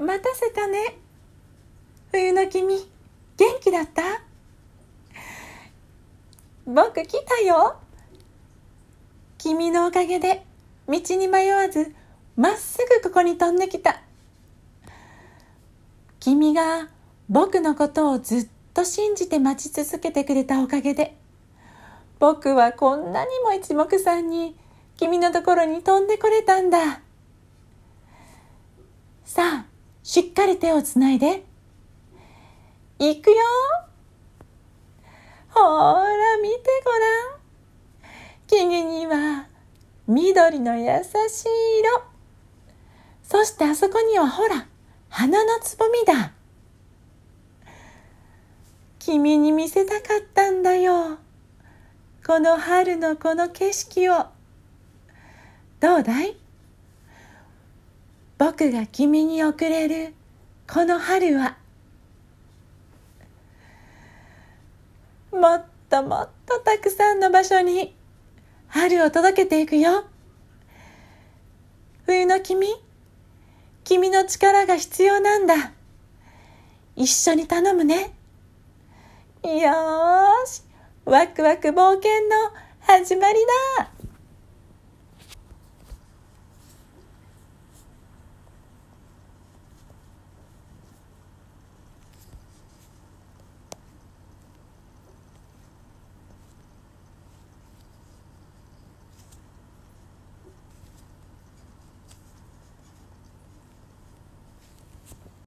待たせたね。冬の君、元気だった？僕来たよ。君のおかげで道に迷わずまっすぐここに飛んできた。君が僕のことをずっと信じて待ち続けてくれたおかげで僕はこんなにも一目散に君のところに飛んでこれたんだ。さあ、しっかり手をつないで。行くよほら、見てごらん。木々には緑の優しい色。そしてあそこにはほら、花のつぼみだ。君に見せたかったんだよ。この春のこの景色を。どうだい？僕が君に送れる。この春は。もっともっとたくさんの場所に。春を届けていくよ。冬の君。君の力が必要なんだ。一緒に頼むね。よし。ワクワク冒険の始まりだ。